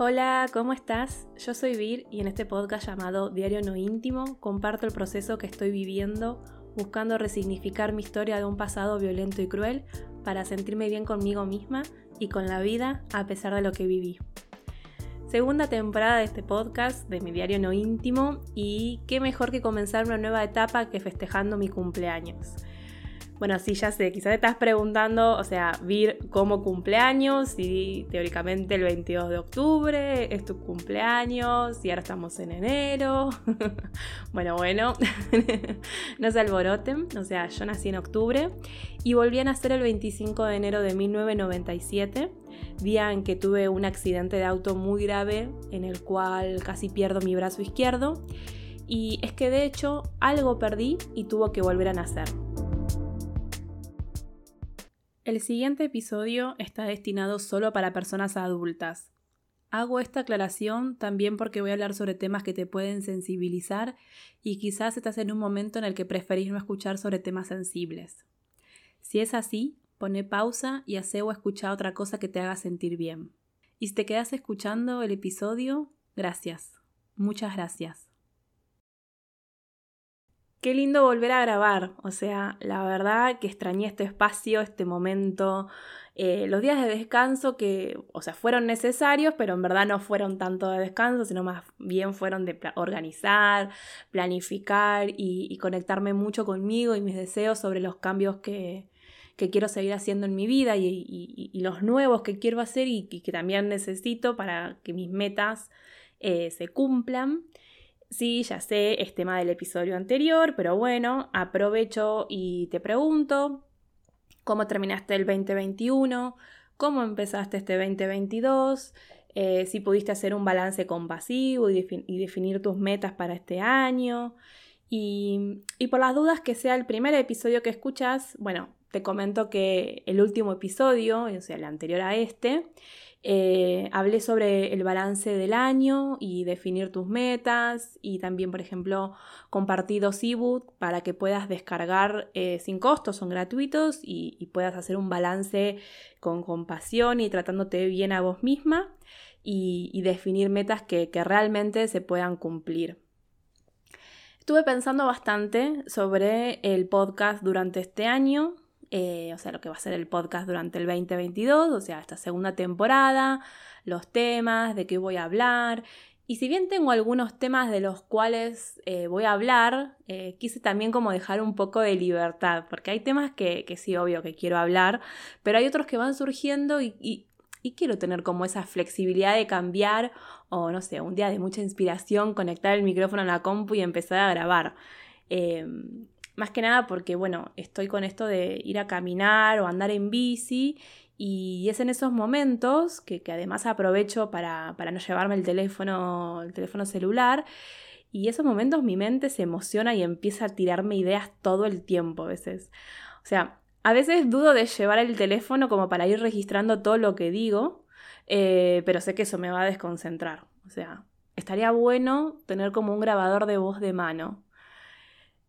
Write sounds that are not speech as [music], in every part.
Hola, ¿cómo estás? Yo soy Vir y en este podcast llamado Diario No Íntimo comparto el proceso que estoy viviendo buscando resignificar mi historia de un pasado violento y cruel para sentirme bien conmigo misma y con la vida a pesar de lo que viví. Segunda temporada de este podcast, de mi diario no íntimo, y qué mejor que comenzar una nueva etapa que festejando mi cumpleaños. Bueno, sí, ya sé, quizás te estás preguntando, o sea, Vir cómo cumpleaños, y teóricamente el 22 de octubre es tu cumpleaños, y ahora estamos en enero. [laughs] bueno, bueno, [laughs] no se alboroten, o sea, yo nací en octubre y volví a nacer el 25 de enero de 1997, día en que tuve un accidente de auto muy grave en el cual casi pierdo mi brazo izquierdo. Y es que de hecho algo perdí y tuvo que volver a nacer. El siguiente episodio está destinado solo para personas adultas. Hago esta aclaración también porque voy a hablar sobre temas que te pueden sensibilizar y quizás estás en un momento en el que preferís no escuchar sobre temas sensibles. Si es así, pone pausa y hace o escucha otra cosa que te haga sentir bien. Y si te quedas escuchando el episodio, gracias. Muchas gracias. Qué lindo volver a grabar, o sea, la verdad que extrañé este espacio, este momento, eh, los días de descanso que, o sea, fueron necesarios, pero en verdad no fueron tanto de descanso, sino más bien fueron de organizar, planificar y, conectarme mucho conmigo y mis deseos sobre los cambios que, quiero seguir haciendo en mi vida y, los nuevos que quiero hacer y, que también necesito para que mis metas eh, se cumplan. Sí, ya sé, es tema del episodio anterior, pero bueno, aprovecho y te pregunto, ¿cómo terminaste el 2021? ¿Cómo empezaste este 2022? Eh, si pudiste hacer un balance compasivo y, definir tus metas para este año. Y, y por las dudas que sea el primer episodio que escuchas, bueno, te comento que el último episodio, o sea, el anterior a este, eh, hablé sobre el balance del año y definir tus metas y también, por ejemplo, compartí dos ebooks para que puedas descargar eh, sin costo, son gratuitos y, puedas hacer un balance con compasión y tratándote bien a vos misma y, definir metas que realmente se puedan cumplir. Estuve pensando bastante sobre el podcast durante este año, eh, o sea, lo que va a ser el podcast durante el 2022, o sea, esta segunda temporada, los temas, de qué voy a hablar. Y si bien tengo algunos temas de los cuales eh, voy a hablar, eh, quise también como dejar un poco de libertad, porque hay temas que, sí, obvio que quiero hablar, pero hay otros que van surgiendo y, y, quiero tener como esa flexibilidad de cambiar o no sé, un día de mucha inspiración, conectar el micrófono a la compu y empezar a grabar. Em, más que nada porque, bueno, estoy con esto de ir a caminar o andar en bici y es en esos momentos que, además aprovecho para, no llevarme el teléfono, el teléfono celular. Y esos momentos mi mente se emociona y empieza a tirarme ideas todo el tiempo a veces. O sea, a veces dudo de llevar el teléfono como para ir registrando todo lo que digo, eh, pero sé que eso me va a desconcentrar. O sea, estaría bueno tener como un grabador de voz de mano.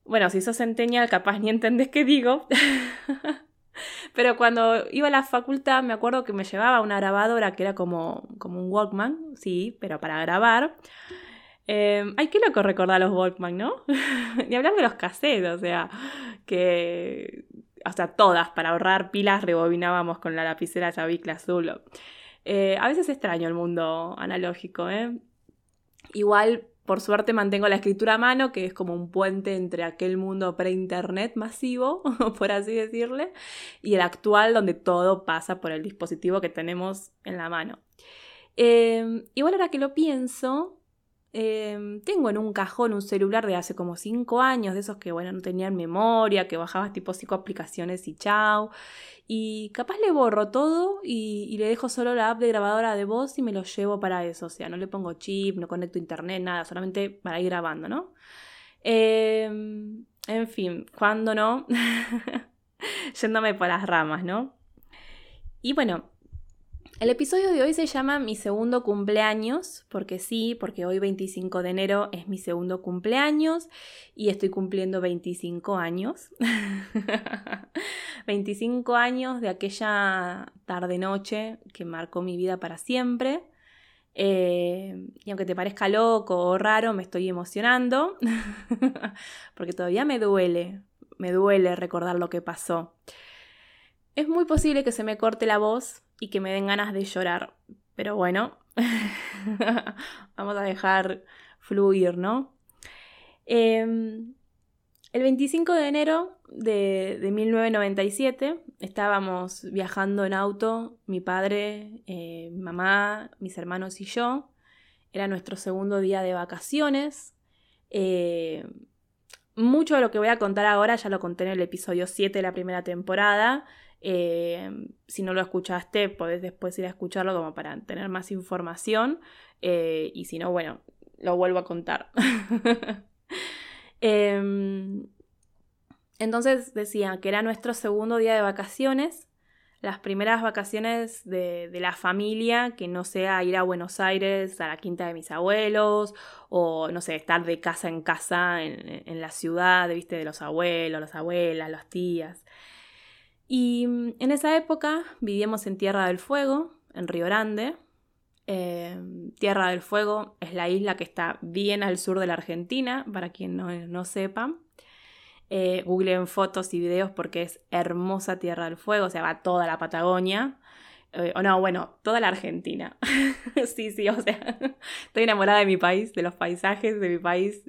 Bueno, si sos centennial, capaz ni entendés qué digo. [laughs] Pero cuando iba a la facultad me acuerdo que me llevaba una grabadora que era como, como un Walkman, sí, pero para grabar. Eh, ay, qué loco recordar los Walkman, ¿no? [laughs] Ni hablar de los cassettes, o sea, que hasta todas, para ahorrar pilas, rebobinábamos con la lapicera Savicla azul. Eh, a veces extraño el mundo analógico, ¿eh? Igual por suerte mantengo la escritura a mano, que es como un puente entre aquel mundo pre-internet masivo, [laughs] por así decirle, y el actual donde todo pasa por el dispositivo que tenemos en la mano. Eh, igual ahora que lo pienso, Em, tengo en un cajón un celular de hace como 5 años, de esos que, bueno, no tenían memoria, que bajabas tipo 5 aplicaciones y chao. Y capaz le borro todo y, le dejo solo la app de grabadora de voz y me lo llevo para eso. O sea, no le pongo chip, no conecto internet, nada, solamente para ir grabando, ¿no? Em, en fin, cuando no, [laughs] yéndome por las ramas, ¿no? Y bueno, el episodio de hoy se llama Mi segundo cumpleaños, porque sí, porque hoy 25 de enero es mi segundo cumpleaños y estoy cumpliendo 25 años. [laughs] 25 años de aquella tarde-noche que marcó mi vida para siempre. Eh, y aunque te parezca loco o raro, me estoy emocionando, [laughs] porque todavía me duele, me duele recordar lo que pasó. Es muy posible que se me corte la voz y que me den ganas de llorar, pero bueno, [laughs] vamos a dejar fluir, ¿no? Em, el 25 de enero de, 1997 estábamos viajando en auto, mi padre, eh, mi mamá, mis hermanos y yo. Era nuestro segundo día de vacaciones. Eh, mucho de lo que voy a contar ahora ya lo conté en el episodio 7 de la primera temporada. Eh, si no lo escuchaste, podés después ir a escucharlo como para tener más información. y si no, bueno, lo vuelvo a contar. [laughs] Em, entonces decía que era nuestro segundo día de vacaciones, las primeras vacaciones de, la familia, que no sea ir a Buenos Aires, a la quinta de mis abuelos, o no sé, estar de casa en casa en, la ciudad, viste, de los abuelos, las abuelas, las tías. Y mm, en esa época vivíamos en Tierra del Fuego, en Río Grande. Em, Tierra del Fuego es la isla que está bien al sur de la Argentina, para quien no, no sepa. Eh, googleen fotos y videos porque es hermosa Tierra del Fuego, o sea, va toda la Patagonia. Eh, o no, bueno, toda la Argentina. [laughs] sí, sí, o sea, [laughs] estoy enamorada de mi país, de los paisajes de mi país.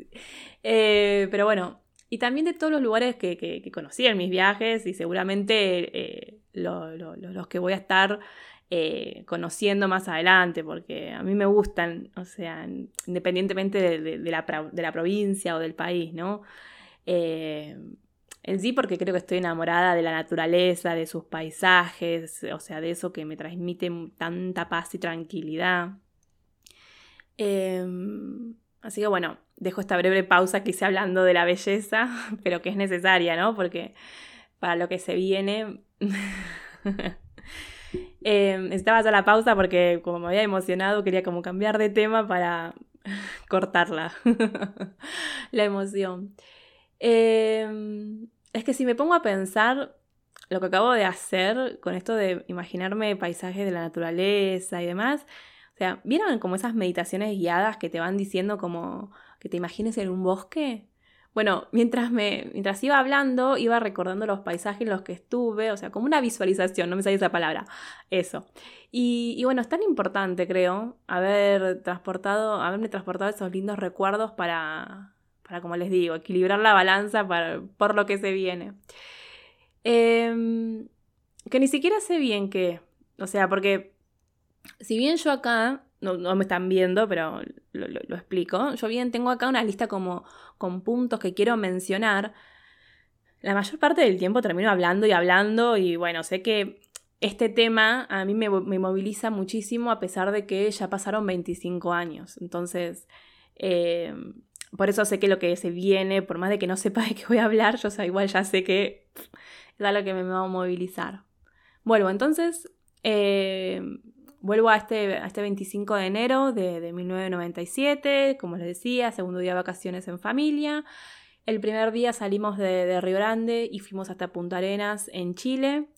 Eh, pero bueno, y también de todos los lugares que, conocí en mis viajes y seguramente los que voy a estar conociendo más adelante, porque a mí me gustan, o sea, independientemente de, la, de la provincia o del país, ¿no? Eh, en sí porque creo que estoy enamorada de la naturaleza, de sus paisajes, o sea, de eso que me transmite tanta paz y tranquilidad. Así que bueno, dejo esta breve pausa que hice hablando de la belleza, [laughs] pero que es necesaria, ¿no? Porque para lo que se viene... [laughs] eh, necesitaba hacer la pausa porque como me había emocionado quería como cambiar de tema para [laughs] cortarla, la emoción. Em, es que si me pongo a pensar lo que acabo de hacer con esto de imaginarme paisajes de la naturaleza y demás, sea, ¿vieron como esas meditaciones guiadas que te van diciendo como que te imagines en un bosque? Bueno, mientras, me, mientras iba hablando, iba recordando los paisajes en los que estuve, o sea, como una visualización, no me sale esa palabra, eso. Y, y, bueno, es tan importante, creo, haber transportado, haberme transportado esos lindos recuerdos para, para, como les digo, equilibrar la balanza por lo que se viene. Em, que ni siquiera sé bien qué. O sea, porque si bien yo acá, no, me están viendo, pero lo, explico, yo bien tengo acá una lista como con puntos que quiero mencionar. La mayor parte del tiempo termino hablando y hablando y bueno, sé que este tema a mí me, me moviliza muchísimo a pesar de que ya pasaron 25 años. Entonces, eh, por eso sé que lo que se viene, por más de que no sepa [laughs] de qué voy a hablar, yo igual ya sé que es algo que me va a movilizar. Vuelvo, entonces, eh, vuelvo a este, este 25 de enero de, 1997, como les decía, segundo día de vacaciones en familia. El primer día salimos de, Río Grande y fuimos hasta Punta Arenas en Chile.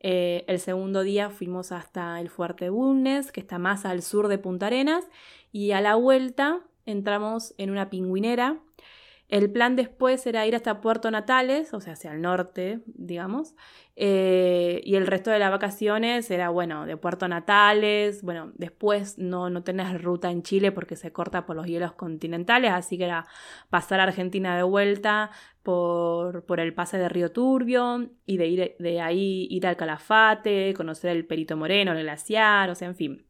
Eh, el segundo día fuimos hasta el Fuerte Bulnes, que está más al sur de Punta Arenas. Y a la vuelta entramos en una pingüinera. El plan después era ir hasta Puerto Natales, o sea, hacia el norte, digamos. Eh, y el resto de las vacaciones era, bueno, de Puerto Natales. Bueno, después no, no tenés ruta en Chile porque se corta por los hielos continentales, así que era pasar a Argentina de vuelta por, por el pase de Río Turbio y de, ir, de ahí ir al Calafate, conocer el Perito Moreno, el glaciar, o sea, en fin.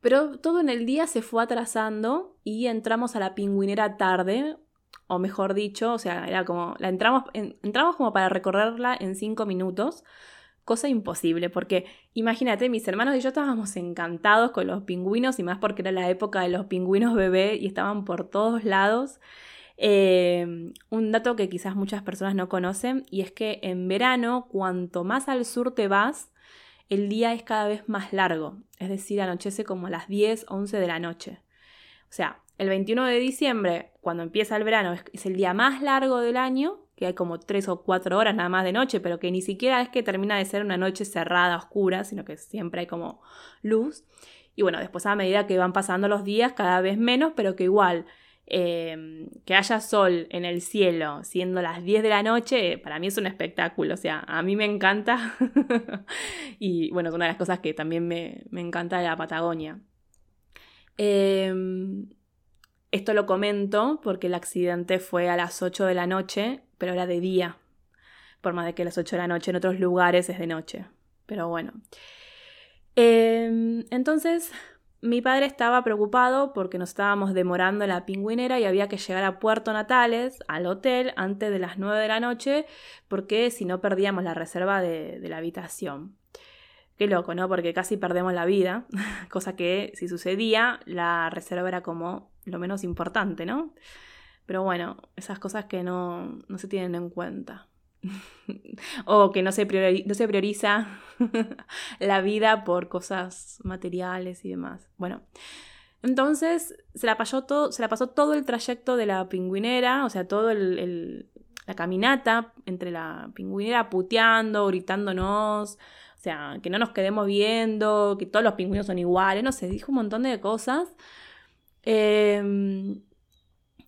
Pero todo en el día se fue atrasando y entramos a la pingüinera tarde, o mejor dicho, o sea, era como, la entramos, entramos como para recorrerla en cinco minutos, cosa imposible, porque imagínate, mis hermanos y yo estábamos encantados con los pingüinos, y más porque era la época de los pingüinos bebé y estaban por todos lados. Eh, un dato que quizás muchas personas no conocen, y es que en verano, cuanto más al sur te vas, el día es cada vez más largo, es decir, anochece como a las 10, 11 de la noche. O sea, el 21 de diciembre, cuando empieza el verano, es, el día más largo del año, que hay como 3 o 4 horas nada más de noche, pero que ni siquiera es que termina de ser una noche cerrada, oscura, sino que siempre hay como luz. Y bueno, después a medida que van pasando los días, cada vez menos, pero que igual Em, que haya sol en el cielo siendo las 10 de la noche, para mí es un espectáculo, o sea, a mí me encanta [laughs] y bueno, es una de las cosas que también me, encanta de la Patagonia. Em, esto lo comento porque el accidente fue a las 8 de la noche, pero era de día, por más de que a las 8 de la noche en otros lugares es de noche, pero bueno. Em, entonces, mi padre estaba preocupado porque nos estábamos demorando en la pingüinera y había que llegar a Puerto Natales, al hotel, antes de las 9 de la noche, porque si no perdíamos la reserva de, la habitación. Qué loco, ¿no? Porque casi perdemos la vida, [laughs] cosa que si sucedía, la reserva era como lo menos importante, ¿no? Pero bueno, esas cosas que no, no se tienen en cuenta. [laughs] o que no se, prioriza [laughs] la vida por cosas materiales y demás. Bueno, entonces se la, pasó todo, se la pasó todo el trayecto de la pingüinera, o sea, todo el, la caminata entre la pingüinera puteando, gritándonos, o sea, que no nos quedemos viendo, que todos los pingüinos son iguales, no sé, dijo un montón de cosas. Eh,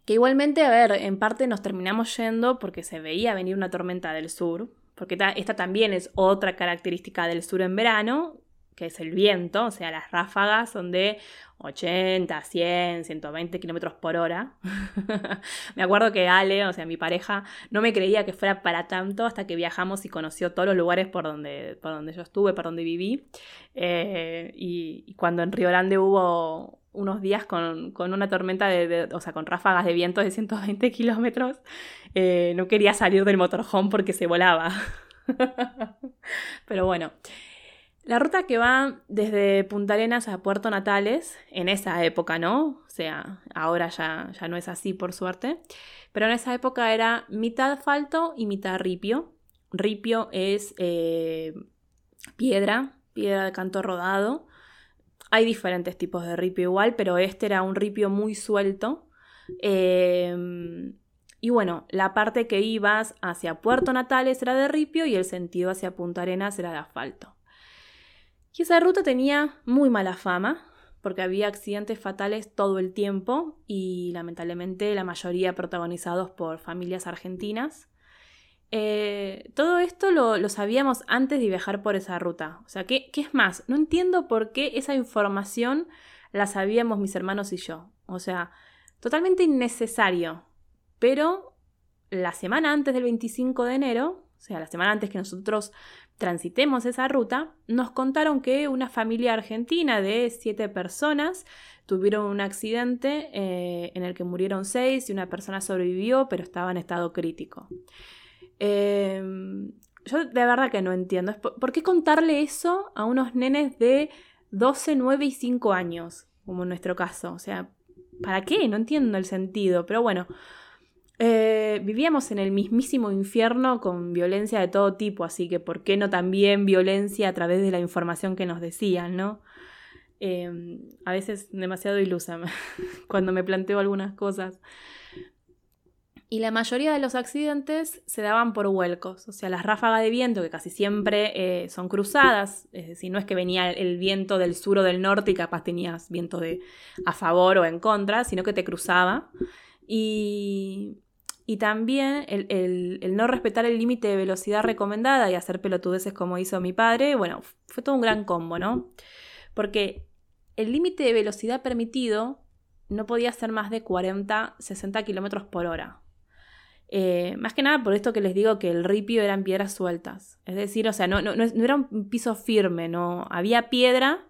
que igualmente, a ver, en parte nos terminamos yendo porque se veía venir una tormenta del sur, porque esta, también es otra característica del sur en verano, que es el viento, o sea, las ráfagas son de 80, 100, 120 kilómetros por hora. [laughs] me acuerdo que Ale, o sea, mi pareja, no me creía que fuera para tanto hasta que viajamos y conoció todos los lugares por donde, por donde yo estuve, por donde viví. Eh, y, cuando en Río Grande hubo unos días con, una tormenta de, o sea, con ráfagas de viento de 120 kilómetros, eh, no quería salir del motorhome porque se volaba. [laughs] Pero bueno, la ruta que va desde Punta Arenas a Puerto Natales, en esa época, ¿no? O sea, ahora ya, ya no es así, por suerte. Pero en esa época era mitad asfalto y mitad ripio. Ripio es eh, piedra, piedra de canto rodado. Hay diferentes tipos de ripio igual, pero este era un ripio muy suelto. Em, y bueno, la parte que ibas hacia Puerto Natales era de ripio y el sentido hacia Punta Arenas era de asfalto. Y esa ruta tenía muy mala fama, porque había accidentes fatales todo el tiempo y lamentablemente la mayoría protagonizados por familias argentinas. Eh, todo esto lo, sabíamos antes de viajar por esa ruta. O sea, ¿qué, ¿qué, es más? No entiendo por qué esa información la sabíamos mis hermanos y yo. O sea, totalmente innecesario. Pero la semana antes del 25 de enero, o sea, la semana antes que nosotros transitemos esa ruta, nos contaron que una familia argentina de siete personas tuvieron un accidente eh, en el que murieron seis y una persona sobrevivió, pero estaba en estado crítico. Em, yo de verdad que no entiendo. ¿Por qué contarle eso a unos nenes de 12, 9 y 5 años? Como en nuestro caso. O sea, ¿para qué? No entiendo el sentido. Pero bueno, eh, vivíamos en el mismísimo infierno con violencia de todo tipo, así que ¿por qué no también violencia a través de la información que nos decían, no? Em, a veces demasiado ilusa [laughs] cuando me planteo algunas cosas y la mayoría de los accidentes se daban por vuelcos, o sea, las ráfagas de viento, que casi siempre eh, son cruzadas, es decir, no es que venía el viento del sur o del norte y capaz tenías viento de a favor o en contra, sino que te cruzaba. Y, también el, el, no respetar el límite de velocidad recomendada y hacer pelotudeces como hizo mi padre, bueno, fue todo un gran combo, ¿no? Porque el límite de velocidad permitido no podía ser más de 40, 60 kilómetros por hora. Eh, más que nada por esto que les digo que el ripio eran piedras sueltas. Es decir, o sea, no, no, no era un piso firme, no. Había piedra.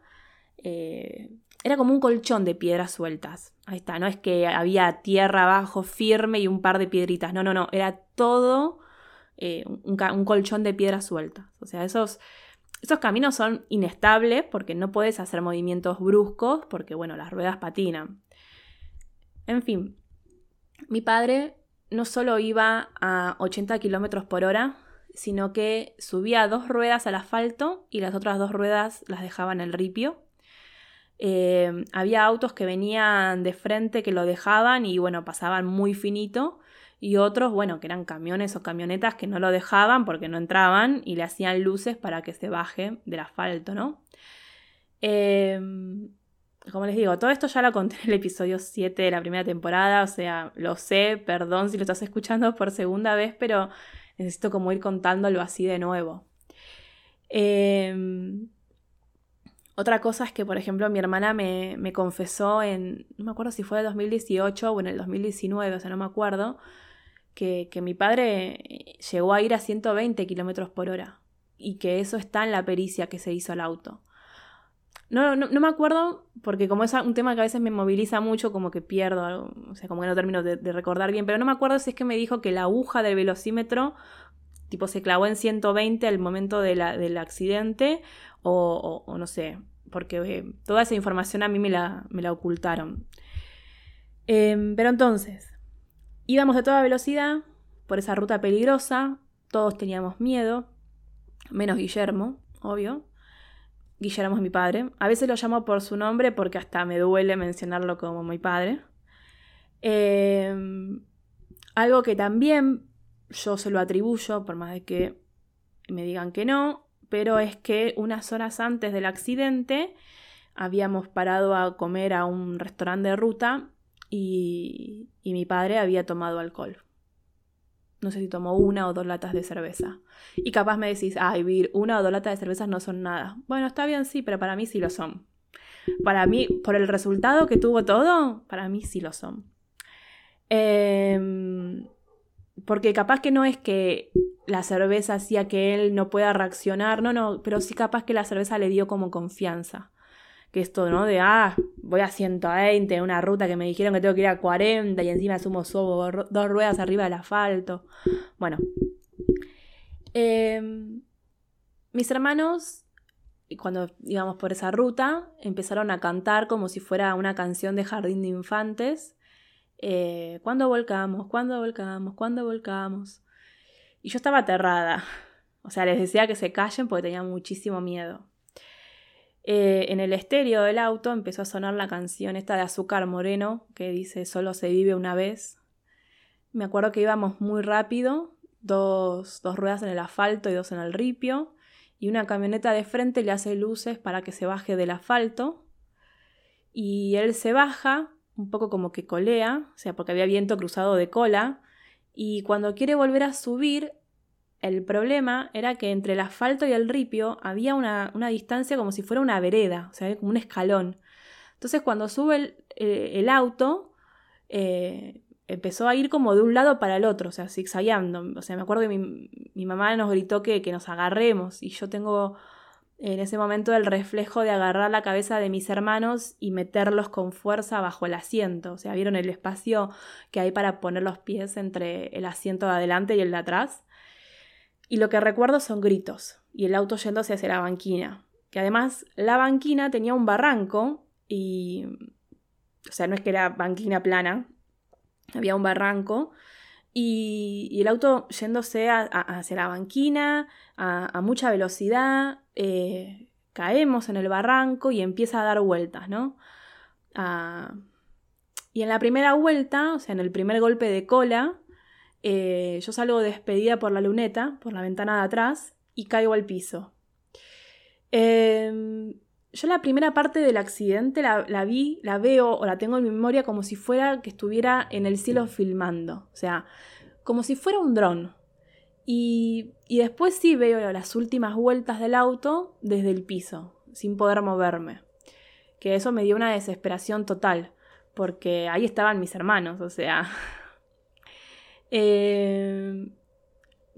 Eh, era como un colchón de piedras sueltas. Ahí está, no es que había tierra abajo firme y un par de piedritas. No, no, no. Era todo eh, un, colchón de piedras sueltas. O sea, esos, esos caminos son inestables porque no puedes hacer movimientos bruscos porque, bueno, las ruedas patinan. En fin, mi padre no solo iba a 80 kilómetros por hora, sino que subía dos ruedas al asfalto y las otras dos ruedas las dejaba en el ripio. Eh, había autos que venían de frente que lo dejaban y bueno, pasaban muy finito. Y otros, bueno, que eran camiones o camionetas que no lo dejaban porque no entraban y le hacían luces para que se baje del asfalto, ¿no? Eh, como les digo, todo esto ya lo conté en el episodio 7 de la primera temporada, o sea, lo sé, perdón si lo estás escuchando por segunda vez, pero necesito como ir contándolo así de nuevo. Em, otra cosa es que, por ejemplo, mi hermana me, confesó en, no me acuerdo si fue en el 2018 o en el 2019, o sea, no me acuerdo, que, que mi padre llegó a ir a 120 kilómetros por hora y que eso está en la pericia que se hizo al auto. No, no, me acuerdo, porque como es un tema que a veces me moviliza mucho, como que pierdo, o sea, como que no termino de, recordar bien, pero no me acuerdo si es que me dijo que la aguja del velocímetro, tipo, se clavó en 120 al momento de la, del accidente, o, no sé, porque eh, toda esa información a mí me la, me la ocultaron. Em, pero entonces, íbamos a toda velocidad por esa ruta peligrosa, todos teníamos miedo, menos Guillermo, obvio. Guillermo es mi padre. A veces lo llamo por su nombre porque hasta me duele mencionarlo como mi padre. Em, algo que también yo se lo atribuyo, por más de que me digan que no, pero es que unas horas antes del accidente habíamos parado a comer a un restaurante de ruta y, y mi padre había tomado alcohol. No sé si tomó una o dos latas de cerveza. Y capaz me decís, ay, Vir, una o dos latas de cerveza no son nada. Bueno, está bien, sí, pero para mí sí lo son. Para mí, por el resultado que tuvo todo, para mí sí lo son. Em, porque capaz que no es que la cerveza hacía que él no pueda reaccionar, no, no, pero sí capaz que la cerveza le dio como confianza que esto, ¿no? De, ah, voy a 120, una ruta que me dijeron que tengo que ir a 40 y encima sumo sobo, dos ruedas arriba del asfalto. Bueno. Em, mis hermanos, cuando íbamos por esa ruta, empezaron a cantar como si fuera una canción de jardín de infantes. Eh, ¿Cuándo volcamos? ¿Cuándo volcamos? ¿Cuándo volcamos? Y yo estaba aterrada. O sea, les decía que se callen porque tenía muchísimo miedo. Eh, en el estéreo del auto empezó a sonar la canción esta de Azúcar Moreno, que dice Solo se vive una vez. Me acuerdo que íbamos muy rápido, dos, dos ruedas en el asfalto y dos en el ripio, y una camioneta de frente le hace luces para que se baje del asfalto. Y él se baja, un poco como que colea, o sea, porque había viento cruzado de cola, y cuando quiere volver a subir, el problema era que entre el asfalto y el ripio había una, distancia como si fuera una vereda, o sea, como un escalón. Entonces cuando sube el, eh, auto, eh, empezó a ir como de un lado para el otro, o sea, zigzagueando. O sea, me acuerdo que mi, mamá nos gritó que, que, nos agarremos y yo tengo en ese momento el reflejo de agarrar la cabeza de mis hermanos y meterlos con fuerza bajo el asiento. O sea, vieron el espacio que hay para poner los pies entre el asiento de adelante y el de atrás. Y lo que recuerdo son gritos y el auto yéndose hacia la banquina. Que además la banquina tenía un barranco y... O sea, no es que era banquina plana, había un barranco. Y, el auto yéndose hacia la banquina a, mucha velocidad, eh, caemos en el barranco y empieza a dar vueltas, ¿no? Ah, y en la primera vuelta, o sea, en el primer golpe de cola, eh, yo salgo despedida por la luneta, por la ventana de atrás, y caigo al piso. Em, yo la primera parte del accidente la, vi, la veo o la tengo en mi memoria como si fuera que estuviera en el cielo filmando. O sea, como si fuera un dron. Y, y después sí veo las últimas vueltas del auto desde el piso, sin poder moverme. Que eso me dio una desesperación total, porque ahí estaban mis hermanos, o sea, [laughs] Eh,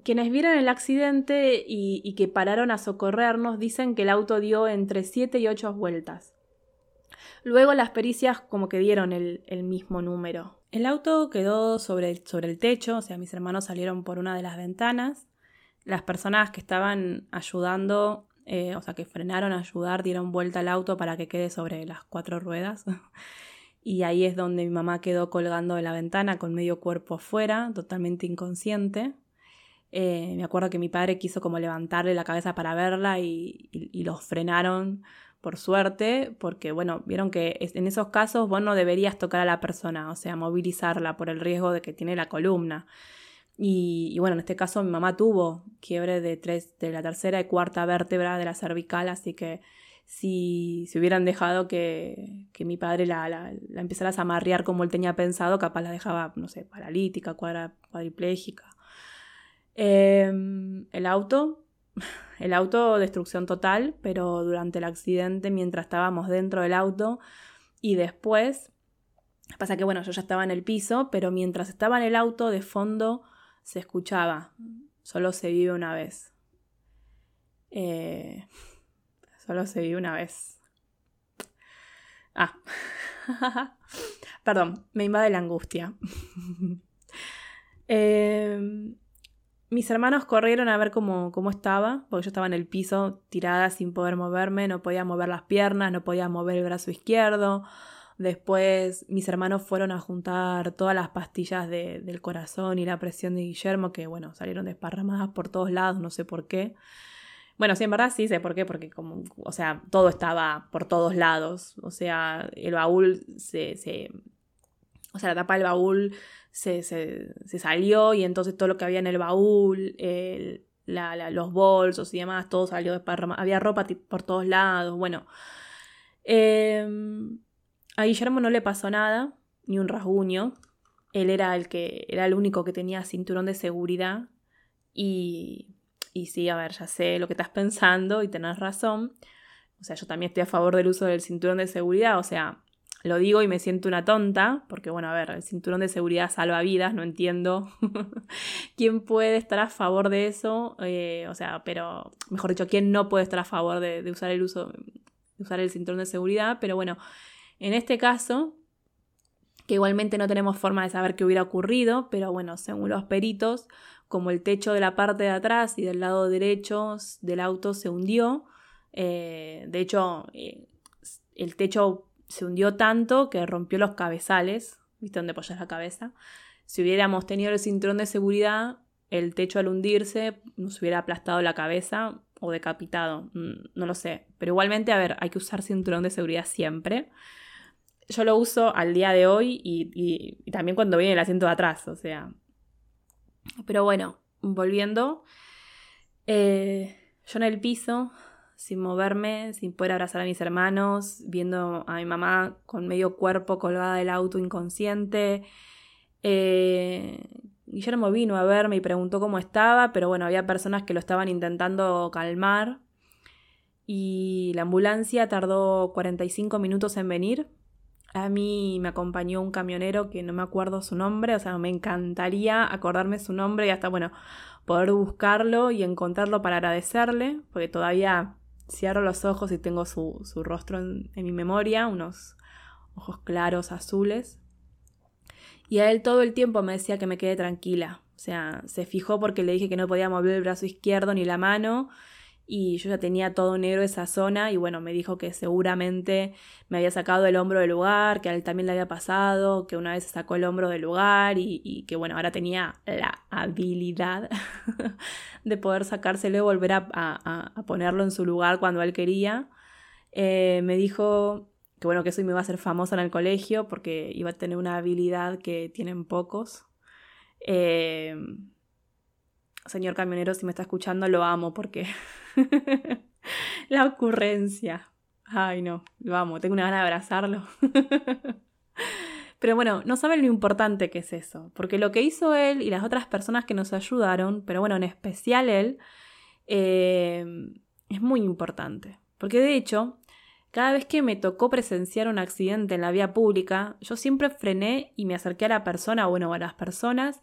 quienes vieron el accidente y, que pararon a socorrernos dicen que el auto dio entre 7 y 8 vueltas. Luego las pericias como que dieron el, mismo número. El auto quedó sobre el, sobre el techo, o sea, mis hermanos salieron por una de las ventanas. Las personas que estaban ayudando, eh, o sea, que frenaron a ayudar, dieron vuelta al auto para que quede sobre las cuatro ruedas. [laughs] y ahí es donde mi mamá quedó colgando de la ventana con medio cuerpo afuera, totalmente inconsciente. Eh, me acuerdo que mi padre quiso como levantarle la cabeza para verla y, los frenaron por suerte, porque bueno, vieron que en esos casos vos no deberías tocar a la persona, o sea, movilizarla por el riesgo de que tiene la columna. Y, bueno, en este caso mi mamá tuvo quiebre de, tres, de la tercera y cuarta vértebra de la cervical, así que si, si hubieran dejado que, que mi padre la, la, empezara a amarrear como él tenía pensado, capaz la dejaba, no sé, paralítica, cuadriplégica. Em, el auto, [laughs] el auto, destrucción total, pero durante el accidente, mientras estábamos dentro del auto y después, pasa que bueno, yo ya estaba en el piso, pero mientras estaba en el auto, de fondo se escuchaba, solo se vive una vez. Eh, [laughs] solo se vive una vez. Ah, [laughs] perdón, me invade la angustia. eh, mis hermanos corrieron a ver cómo, cómo estaba, porque yo estaba en el piso tirada sin poder moverme, no podía mover las piernas, no podía mover el brazo izquierdo. Después mis hermanos fueron a juntar todas las pastillas de, del corazón y la presión de Guillermo, que bueno, salieron desparramadas por todos lados, no sé por qué. Bueno, sí, en verdad sí sé por qué, porque como, o sea, todo estaba por todos lados. O sea, el baúl se, se o sea, la tapa del baúl se, se, se, salió y entonces todo lo que había en el baúl, el, la, los bolsos y demás, todo salió desparramado. Había ropa por todos lados, bueno. Eh, a Guillermo no le pasó nada, ni un rasguño. Él era el que era el único que tenía cinturón de seguridad y y sí, a ver, ya sé lo que estás pensando y tenés razón. O sea, yo también estoy a favor del uso del cinturón de seguridad, o sea, lo digo y me siento una tonta, porque bueno, a ver, el cinturón de seguridad salva vidas, no entiendo [laughs] quién puede estar a favor de eso, eh, o sea, pero mejor dicho, quién no puede estar a favor de, usar el uso, de usar el cinturón de seguridad, pero bueno, en este caso, que igualmente no tenemos forma de saber qué hubiera ocurrido, pero bueno, según los peritos, como el techo de la parte de atrás y del lado derecho del auto se hundió, eh, de hecho, eh, el techo se hundió tanto que rompió los cabezales, ¿viste dónde apoyas la cabeza? Si hubiéramos tenido el cinturón de seguridad, el techo al hundirse nos hubiera aplastado la cabeza o decapitado, mm, no lo sé. Pero igualmente, a ver, hay que usar cinturón de seguridad siempre. Yo lo uso al día de hoy y, también cuando viene el asiento de atrás, o sea. Pero bueno, volviendo. Eh, yo en el piso, sin moverme, sin poder abrazar a mis hermanos, viendo a mi mamá con medio cuerpo colgada del auto inconsciente. Eh, Guillermo vino a verme y preguntó cómo estaba, pero bueno, había personas que lo estaban intentando calmar. Y la ambulancia tardó 45 minutos en venir. A mí me acompañó un camionero que no me acuerdo su nombre, o sea, me encantaría acordarme su nombre y hasta, bueno, poder buscarlo y encontrarlo para agradecerle, porque todavía cierro los ojos y tengo su, su rostro en, en, mi memoria, unos ojos claros, azules. Y a él todo el tiempo me decía que me quede tranquila. O sea, se fijó porque le dije que no podía mover el brazo izquierdo ni la mano y yo ya tenía todo negro esa zona y bueno, me dijo que seguramente me había sacado el hombro del lugar, que a él también le había pasado, que una vez sacó el hombro del lugar y, que bueno, ahora tenía la habilidad [laughs] de poder sacárselo y volver a, ponerlo en su lugar cuando él quería. Eh, me dijo que bueno, que eso me iba a hacer famosa en el colegio porque iba a tener una habilidad que tienen pocos. Eh, señor camionero, si me está escuchando, lo amo porque [laughs] [laughs] la ocurrencia. Ay, no, lo amo, tengo una gana de abrazarlo. [laughs] pero bueno, no saben lo importante que es eso, porque lo que hizo él y las otras personas que nos ayudaron, pero bueno, en especial él, eh, es muy importante. Porque de hecho, cada vez que me tocó presenciar un accidente en la vía pública, yo siempre frené y me acerqué a la persona, bueno, a las personas,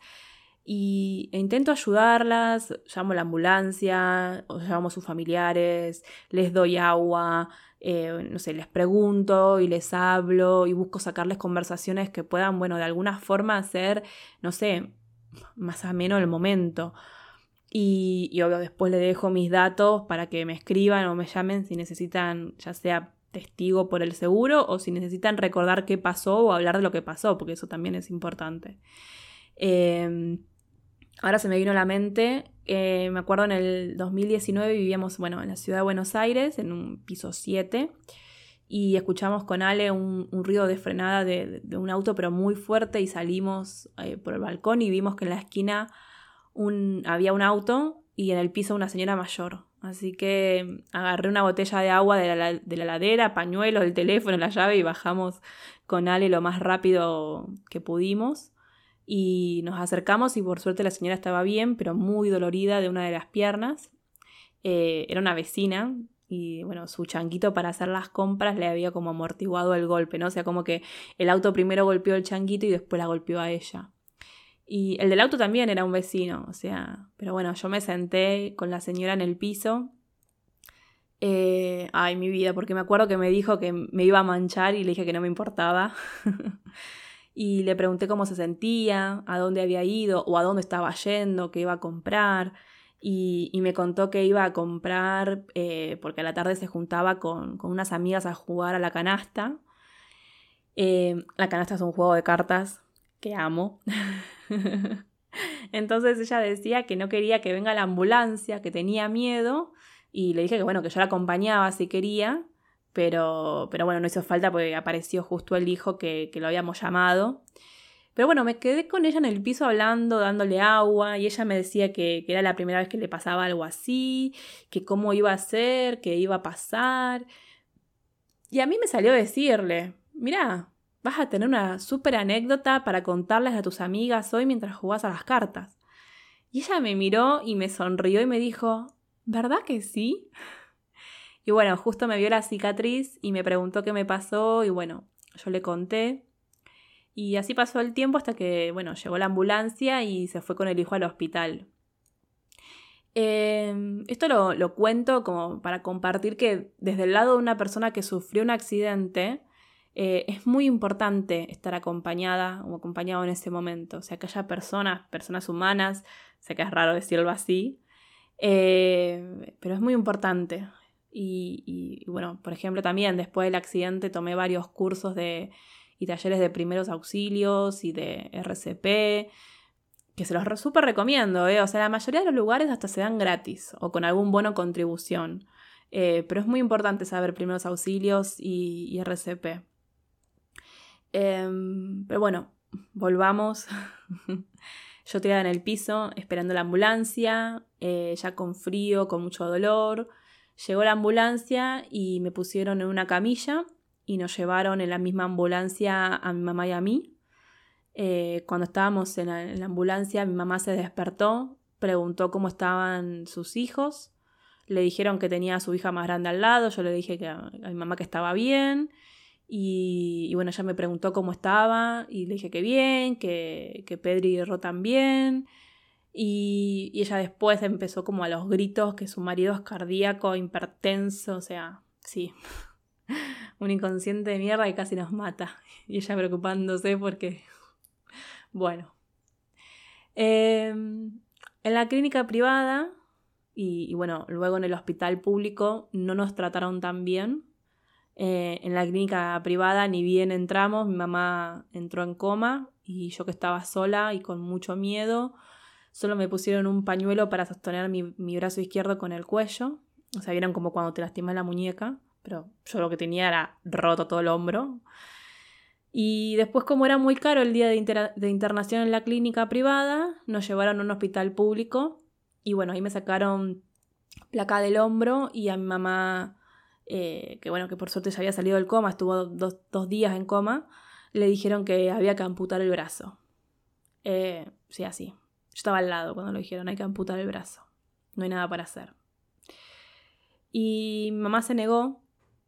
y e intento ayudarlas, llamo a la ambulancia, o llamo a sus familiares, les doy agua, eh, no sé, les pregunto y les hablo y busco sacarles conversaciones que puedan, bueno, de alguna forma hacer, no sé, más ameno el momento. Y, y obvio, después le dejo mis datos para que me escriban o me llamen si necesitan, ya sea testigo por el seguro o si necesitan recordar qué pasó o hablar de lo que pasó, porque eso también es importante. Em, ahora se me vino a la mente, eh, me acuerdo en el 2019 vivíamos, bueno, en la ciudad de Buenos Aires, en un piso 7, y escuchamos con Ale un, ruido de frenada de, un auto, pero muy fuerte, y salimos eh, por el balcón y vimos que en la esquina había un auto y en el piso una señora mayor. Así que agarré una botella de agua de la, de la ladera, pañuelo, el teléfono, la llave y bajamos con Ale lo más rápido que pudimos. Y nos acercamos y por suerte la señora estaba bien, pero muy dolorida de una de las piernas. Eh, era una vecina y bueno, su changuito para hacer las compras le había como amortiguado el golpe, ¿no? O sea, como que el auto primero golpeó el changuito y después la golpeó a ella. Y el del auto también era un vecino, o sea, pero bueno, yo me senté con la señora en el piso. Eh, ay, mi vida, porque me acuerdo que me dijo que me iba a manchar y le dije que no me importaba. [laughs] y le pregunté cómo se sentía, a dónde había ido o a dónde estaba yendo, qué iba a comprar. Y, me contó que iba a comprar, eh, porque a la tarde se juntaba con, unas amigas a jugar a la canasta. Eh, la canasta es un juego de cartas que amo. [laughs] Entonces ella decía que no quería que venga la ambulancia, que tenía miedo, y le dije que bueno, que yo la acompañaba si quería, pero, pero bueno, no hizo falta porque apareció justo el hijo que, que lo habíamos llamado. Pero bueno, me quedé con ella en el piso hablando, dándole agua, y ella me decía que, que, era la primera vez que le pasaba algo así, que cómo iba a ser, que iba a pasar. Y a mí me salió decirle, mira, Vas a tener una súper anécdota para contarles a tus amigas hoy mientras jugás a las cartas. Y ella me miró y me sonrió y me dijo, ¿verdad que sí? Y bueno, justo me vio la cicatriz y me preguntó qué me pasó y bueno, yo le conté. Y así pasó el tiempo hasta que, bueno, llegó la ambulancia y se fue con el hijo al hospital. Em, esto lo, lo, cuento como para compartir que desde el lado de una persona que sufrió un accidente, eh, es muy importante estar acompañada o acompañado en ese momento. O sea, que haya personas, personas humanas, sé que es raro decirlo así, eh, pero es muy importante. Y, bueno, por ejemplo, también después del accidente tomé varios cursos de, y talleres de primeros auxilios y de RCP, que se los súper recomiendo. ¿eh? O sea, la mayoría de los lugares hasta se dan gratis o con algún bono contribución. pero es muy importante saber primeros auxilios y RCP. Em, pero bueno, volvamos. [laughs] Yo tirada en el piso, esperando la ambulancia, eh, ya con frío, con mucho dolor. Llegó la ambulancia y me pusieron en una camilla y nos llevaron en la misma ambulancia a mi mamá y a mí. Eh, cuando estábamos en la, ambulancia, mi mamá se despertó, preguntó cómo estaban sus hijos. Le dijeron que tenía a su hija más grande al lado, yo le dije que a mi mamá que estaba bien y, bueno, ella me preguntó cómo estaba y le dije que bien, que, que Pedri y también. Y, ella después empezó como a los gritos que su marido es cardíaco, hipertenso, o sea, sí, [laughs] un inconsciente de mierda que casi nos mata. [laughs] Y ella preocupándose porque, [laughs] bueno. Em, en la clínica privada y, y bueno, luego en el hospital público no nos trataron tan bien eh, en la clínica privada ni bien entramos, mi mamá entró en coma y yo que estaba sola y con mucho miedo, solo me pusieron un pañuelo para sostener mi, brazo izquierdo con el cuello. O sea, vieron como cuando te lastimas la muñeca, pero yo lo que tenía era roto todo el hombro. Y después, como era muy caro el día de, internación en la clínica privada, nos llevaron a un hospital público y bueno, ahí me sacaron placa del hombro y a mi mamá eh, que bueno, que por suerte ya había salido del coma, estuvo dos, días en coma, le dijeron que había que amputar el brazo. Eh, sí, así. Yo estaba al lado cuando lo dijeron, hay que amputar el brazo. No hay nada para hacer. Y mi mamá se negó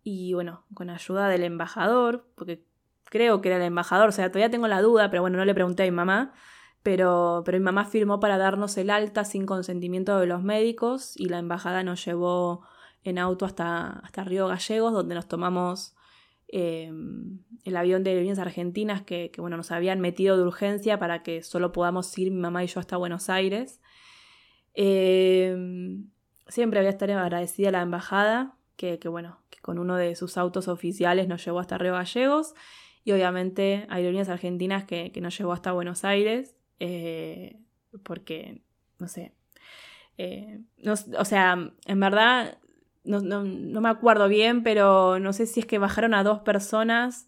y bueno, con ayuda del embajador, porque creo que era el embajador, o sea, todavía tengo la duda, pero bueno, no le pregunté a mi mamá, pero, pero mi mamá firmó para darnos el alta sin consentimiento de los médicos y la embajada nos llevó en auto hasta, hasta Río Gallegos, donde nos tomamos em, el avión de Aerolíneas Argentinas que, bueno, nos habían metido de urgencia para que solo podamos ir mi mamá y yo hasta Buenos Aires. Em, siempre había estar agradecida a la embajada, que, bueno, que con uno de sus autos oficiales nos llevó hasta Río Gallegos y obviamente a Aerolíneas Argentinas que, nos llevó hasta Buenos Aires, eh, porque, no sé, eh, o sea, en verdad no, no, me acuerdo bien, pero no sé si es que bajaron a dos personas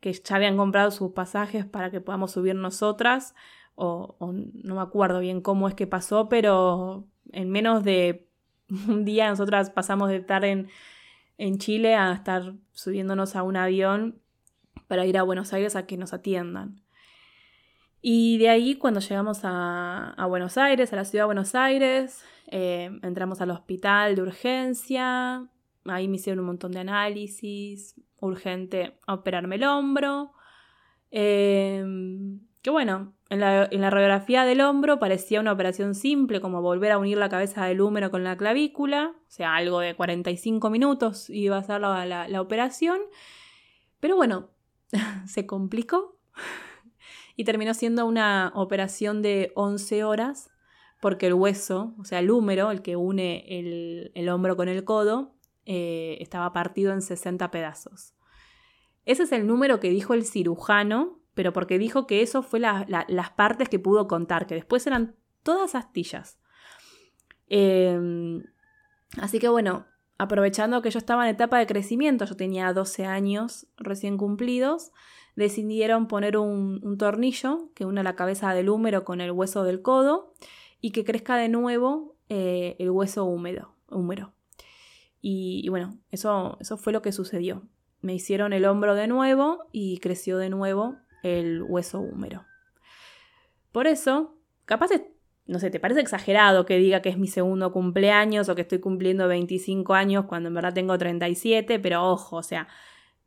que ya habían comprado sus pasajes para que podamos subir nosotras, o, no me acuerdo bien cómo es que pasó, pero en menos de [laughs] un día nosotras pasamos de estar en, en Chile a estar subiéndonos a un avión para ir a Buenos Aires a que nos atiendan. Y de ahí, cuando llegamos a, Buenos Aires, a la ciudad de Buenos Aires, eh, entramos al hospital de urgencia, ahí me hicieron un montón de análisis, urgente operarme el hombro. Eh, que bueno, en la, en la, radiografía del hombro parecía una operación simple, como volver a unir la cabeza del húmero con la clavícula, o sea, algo de 45 minutos iba a ser la, la operación. Pero bueno, [laughs] se complicó y terminó siendo una operación de 11 horas porque el hueso, o sea, el húmero, el que une el, hombro con el codo, eh, estaba partido en 60 pedazos. Ese es el número que dijo el cirujano, pero porque dijo que eso fue las partes que pudo contar, que después eran todas astillas. Em, así que bueno, aprovechando que yo estaba en etapa de crecimiento, yo tenía 12 años recién cumplidos, decidieron poner un, tornillo que une la cabeza del húmero con el hueso del codo y que crezca de nuevo eh, el hueso húmedo, húmero. Y, bueno, eso, eso fue lo que sucedió. Me hicieron el hombro de nuevo y creció de nuevo el hueso húmero. Por eso, capaz, no sé, te parece exagerado que diga que es mi segundo cumpleaños o que estoy cumpliendo 25 años cuando en verdad tengo 37, pero ojo, o sea,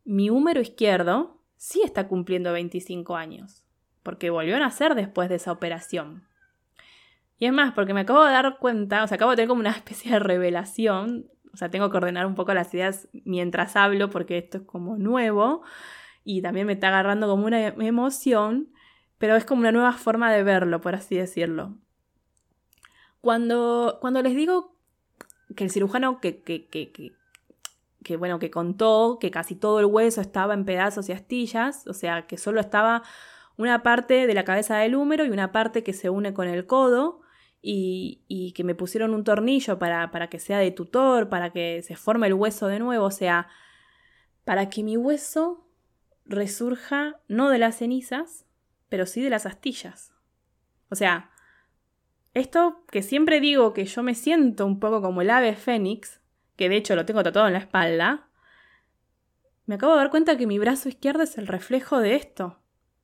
mi húmero izquierdo sí está cumpliendo 25 años, porque volvió a nacer después de esa operación. Y es más, porque me acabo de dar cuenta, o sea, acabo de tener como una [laughs] especie de revelación, o sea, tengo que ordenar un poco las ideas mientras hablo, porque esto es como nuevo, y también me está agarrando como una emoción, pero es como una nueva forma de verlo, por así decirlo. Cuando, cuando les digo que el cirujano que, que, que, que bueno, que contó que casi todo el hueso estaba en pedazos y astillas, o sea, que solo estaba una parte de la cabeza del húmero y una parte que se une con el codo, y, y que me pusieron un tornillo para, para que sea de tutor, para que se forme el hueso de nuevo, o sea, para que mi hueso resurja no de las cenizas, pero sí de las astillas. O sea, esto que siempre digo que yo me siento un poco como el ave fénix, que de hecho lo tengo tatuado en la espalda, me acabo de dar cuenta que mi brazo izquierdo es el reflejo de esto.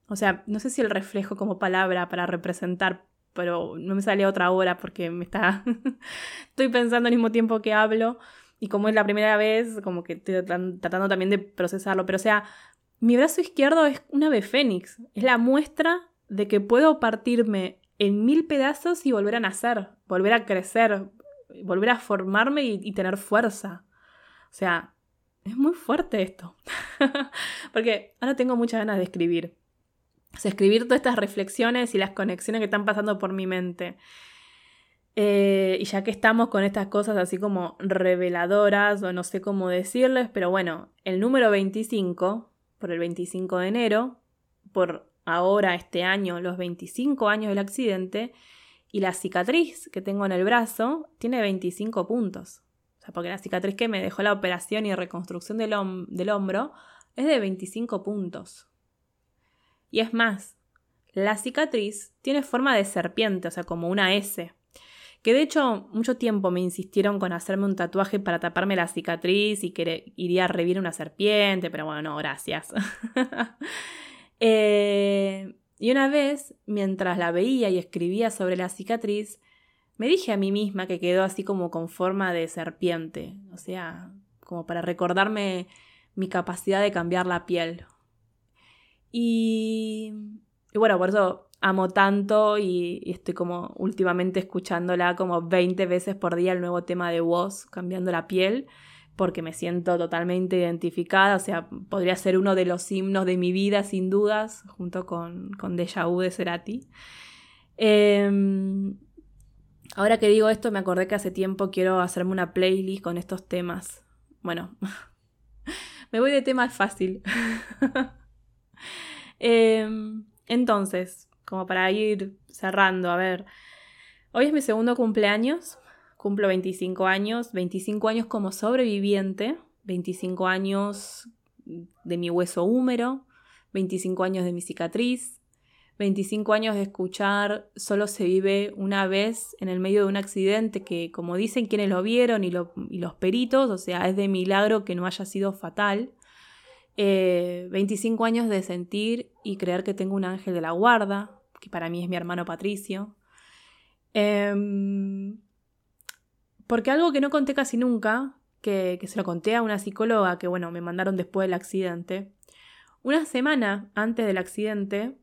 O sea, no sé si el reflejo como palabra para representar, pero no me sale otra hora porque me está. [laughs] estoy pensando al mismo tiempo que hablo. Y como es la primera vez, como que estoy tratando también de procesarlo. Pero o sea, mi brazo izquierdo es una ave fénix. Es la muestra de que puedo partirme en mil pedazos y volver a nacer, volver a crecer, volver a formarme y, tener fuerza. O sea, es muy fuerte esto. [laughs] Porque ahora tengo muchas ganas de escribir. O escribir todas estas reflexiones y las conexiones que están pasando por mi mente. Eh, y ya que estamos con estas cosas así como reveladoras o no sé cómo decirles, pero bueno, el número 25, por el 25 de enero, por ahora este año, los 25 años del accidente, y la cicatriz que tengo en el brazo tiene 25 puntos. O sea, porque la cicatriz que me dejó la operación y reconstrucción del, del hombro es de 25 puntos. Y es más, la cicatriz tiene forma de serpiente, o sea, como una S. Que de hecho, mucho tiempo me insistieron con hacerme un tatuaje para taparme la cicatriz y que iría a revivir una serpiente, pero bueno, no, gracias. [laughs] eh, y una vez, mientras la veía y escribía sobre la cicatriz, me dije a mí misma que quedó así como con forma de serpiente, o sea, como para recordarme mi capacidad de cambiar la piel. Y, bueno, por eso amo tanto y, y, estoy como últimamente escuchándola como 20 veces por día el nuevo tema de voz, cambiando la piel porque me siento totalmente identificada, o sea, podría ser uno de los himnos de mi vida, sin dudas, junto con, con Deja de Cerati. Em, ahora que digo esto, me acordé que hace tiempo quiero hacerme una playlist con estos temas. Bueno, [laughs] me voy de tema fácil. [laughs] Em, entonces, como para ir cerrando, a ver, hoy es mi segundo cumpleaños, cumplo 25 años, 25 años como sobreviviente, 25 años de mi hueso húmero, 25 años de mi cicatriz, 25 años de escuchar solo se vive una vez en el medio de un accidente que, como dicen quienes lo vieron y, los peritos, o sea, es de milagro que no haya sido fatal. 25 eh, años de sentir y creer que tengo un ángel de la guarda, que para mí es mi hermano Patricio. Em, porque algo que no conté casi nunca, que, se lo conté a una psicóloga que, bueno, me mandaron después del accidente. Una semana antes del accidente,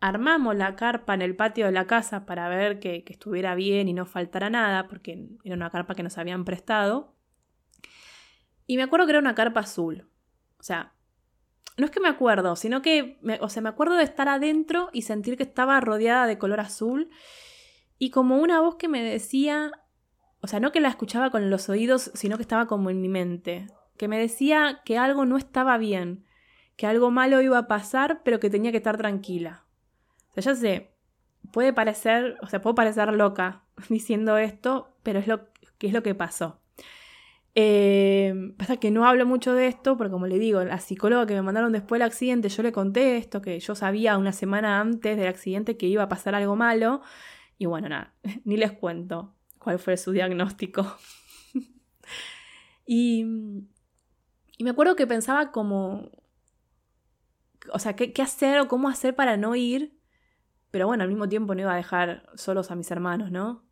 armamos la carpa en el patio de la casa para ver que, estuviera bien y no faltara nada, porque era una carpa que nos habían prestado. Y me acuerdo que era una carpa azul. O sea, no es que me acuerdo, sino que, o sea, me acuerdo de estar adentro y sentir que estaba rodeada de color azul y como una voz que me decía, o sea, no que la escuchaba con los oídos, sino que estaba como en mi mente, que me decía que algo no estaba bien, que algo malo iba a pasar, pero que tenía que estar tranquila. O sea, ya sé, puede parecer, o sea, puedo parecer loca [laughs] diciendo esto, pero es lo que es lo que pasó. Eh, pasa que no hablo mucho de esto, porque como le digo, la psicóloga que me mandaron después del accidente, yo le conté esto, que yo sabía una semana antes del accidente que iba a pasar algo malo. Y bueno, nada, [laughs] ni les cuento cuál fue su diagnóstico. [laughs] y, y me acuerdo que pensaba como, o sea, ¿qué, hacer o cómo hacer para no ir pero bueno, al mismo tiempo no iba a dejar solos a mis hermanos, ¿no?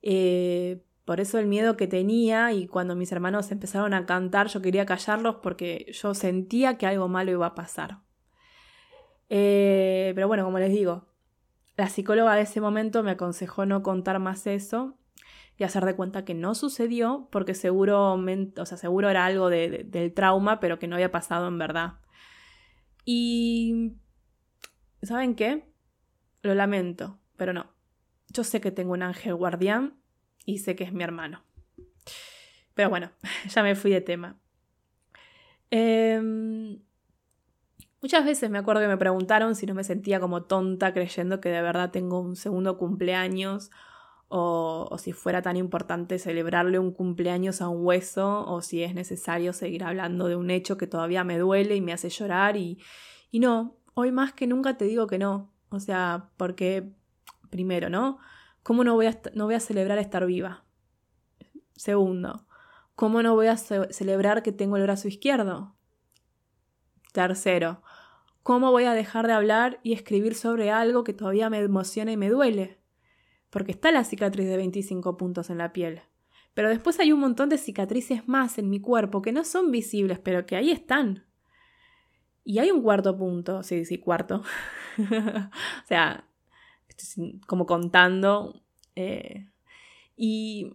Eh, por eso el miedo que tenía y cuando mis hermanos empezaron a cantar yo quería callarlos porque yo sentía que algo malo iba a pasar. Eh, pero bueno, como les digo, la psicóloga de ese momento me aconsejó no contar más eso y hacer de cuenta que no sucedió porque seguro, o sea, seguro era algo del trauma, pero que no había pasado en verdad. Y... ¿Saben qué? Lo lamento, pero no. Yo sé que tengo un ángel guardián y sé que es mi hermano. Pero bueno, [laughs] ya me fui de tema. Em, muchas veces me acuerdo que me preguntaron si no me sentía como tonta creyendo que de verdad tengo un segundo cumpleaños o, si fuera tan importante celebrarle un cumpleaños a un hueso o si es necesario seguir hablando de un hecho que todavía me duele y me hace llorar y, y no, hoy más que nunca te digo que no, o sea, porque, primero, ¿no? ¿Cómo no voy a, no voy a celebrar estar viva? Segundo, ¿cómo no voy a celebrar que tengo el brazo izquierdo? Tercero, ¿cómo voy a dejar de hablar y escribir sobre algo que todavía me emociona y me duele? Porque está la cicatriz de 25 puntos en la piel. Pero después hay un montón de cicatrices más en mi cuerpo que no son visibles, pero que ahí están. Y hay un cuarto punto, sí, sí, cuarto. [laughs] o sea, como contando. Eh, y...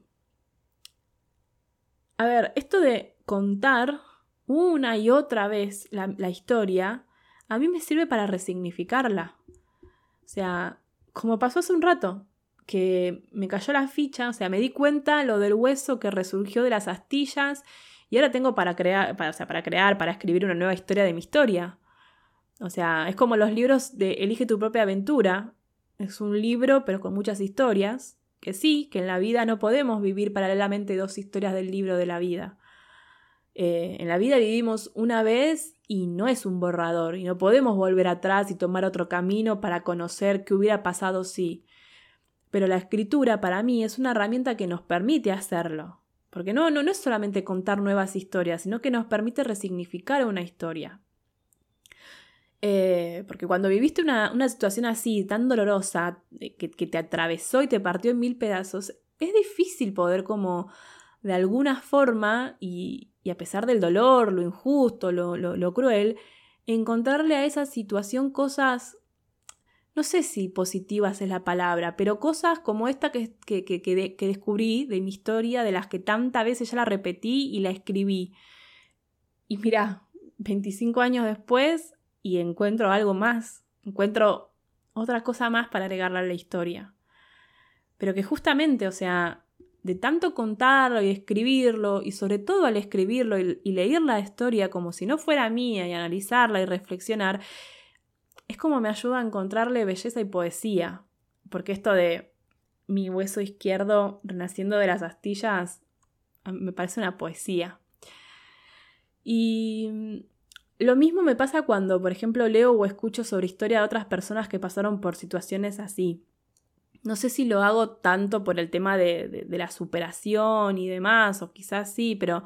A ver, esto de contar una y otra vez la, la historia, a mí me sirve para resignificarla. O sea, como pasó hace un rato, que me cayó la ficha, o sea, me di cuenta lo del hueso que resurgió de las astillas y ahora tengo para crear, para, o sea, para crear, para escribir una nueva historia de mi historia. O sea, es como los libros de Elige tu propia aventura. Es un libro, pero con muchas historias. Que sí, que en la vida no podemos vivir paralelamente dos historias del libro de la vida. Eh, en la vida vivimos una vez y no es un borrador, y no podemos volver atrás y tomar otro camino para conocer qué hubiera pasado si. Pero la escritura para mí es una herramienta que nos permite hacerlo. Porque no, no, no es solamente contar nuevas historias, sino que nos permite resignificar una historia. Eh, porque cuando viviste una, situación así, tan dolorosa, eh, que, te atravesó y te partió en mil pedazos, es difícil poder como, de alguna forma, y, a pesar del dolor, lo injusto, lo, lo, cruel, encontrarle a esa situación cosas no sé si positivas es la palabra, pero cosas como esta que, que, que, que, descubrí de mi historia, de las que tantas veces ya la repetí y la escribí. Y mira, 25 años después y encuentro algo más, encuentro otra cosa más para agregarle a la historia. Pero que justamente, o sea, de tanto contarlo y escribirlo, y sobre todo al escribirlo y leer la historia como si no fuera mía y analizarla y reflexionar, es como me ayuda a encontrarle belleza y poesía. Porque esto de mi hueso izquierdo renaciendo de las astillas me parece una poesía. Y Lo mismo me pasa cuando, por ejemplo, leo o escucho sobre historia de otras personas que pasaron por situaciones así. No sé si lo hago tanto por el tema de, la superación y demás, o quizás sí, pero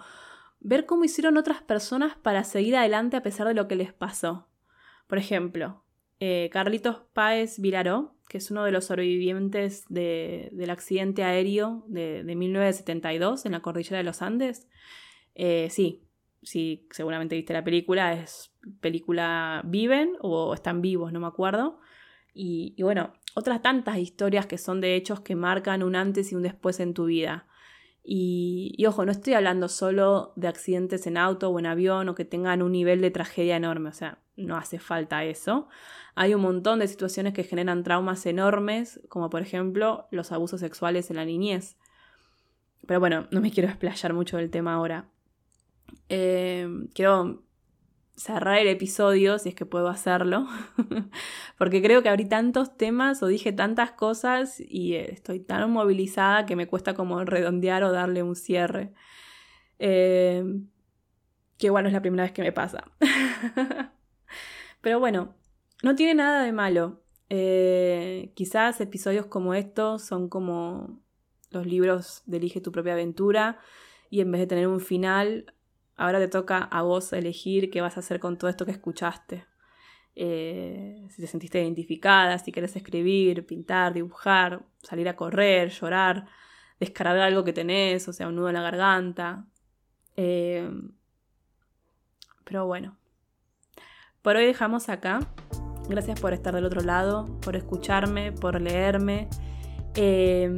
ver cómo hicieron otras personas para seguir adelante a pesar de lo que les pasó. Por ejemplo, eh, Carlitos Páez Vilaró, que es uno de los sobrevivientes del accidente aéreo de, 1972 en la cordillera de los Andes. Eh, sí, sí, seguramente viste la película, es película Viven o Están vivos, no me acuerdo. y bueno, otras tantas historias que son de hechos que marcan un antes y un después en tu vida. Y, ojo, no estoy hablando solo de accidentes en auto o en avión o que tengan un nivel de tragedia enorme, o sea, no hace falta eso. Hay un montón de situaciones que generan traumas enormes, como por ejemplo los abusos sexuales en la niñez. Pero bueno, no me quiero explayar mucho del tema ahora. Eh, quiero cerrar el episodio, si es que puedo hacerlo, [laughs] porque creo que abrí tantos temas o dije tantas cosas y estoy tan movilizada que me cuesta como redondear o darle un cierre. Eh, que bueno, es la primera vez que me pasa. [laughs] Pero bueno, no tiene nada de malo. Eh, quizás episodios como estos son como los libros de Elige tu propia aventura y en vez de tener un final, Ahora te toca a vos elegir qué vas a hacer con todo esto que escuchaste. Eh, si te sentiste identificada, si querés escribir, pintar, dibujar, salir a correr, llorar, descargar algo que tenés, o sea, un nudo en la garganta. Eh, pero bueno, por hoy dejamos acá. Gracias por estar del otro lado, por escucharme, por leerme. Eh,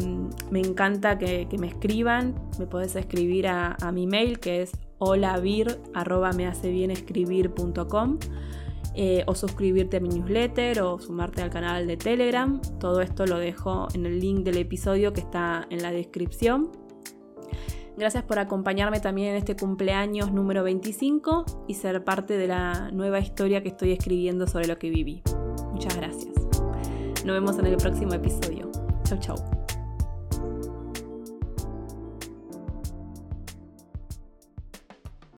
me encanta que, me escriban. Me podés escribir a, a mi mail que es holavir arroba me hace bien escribir.com eh, o suscribirte a mi newsletter o sumarte al canal de Telegram. Todo esto lo dejo en el link del episodio que está en la descripción. Gracias por acompañarme también en este cumpleaños número 25 y ser parte de la nueva historia que estoy escribiendo sobre lo que viví. Muchas gracias. Nos vemos en el próximo episodio. Chau, chau.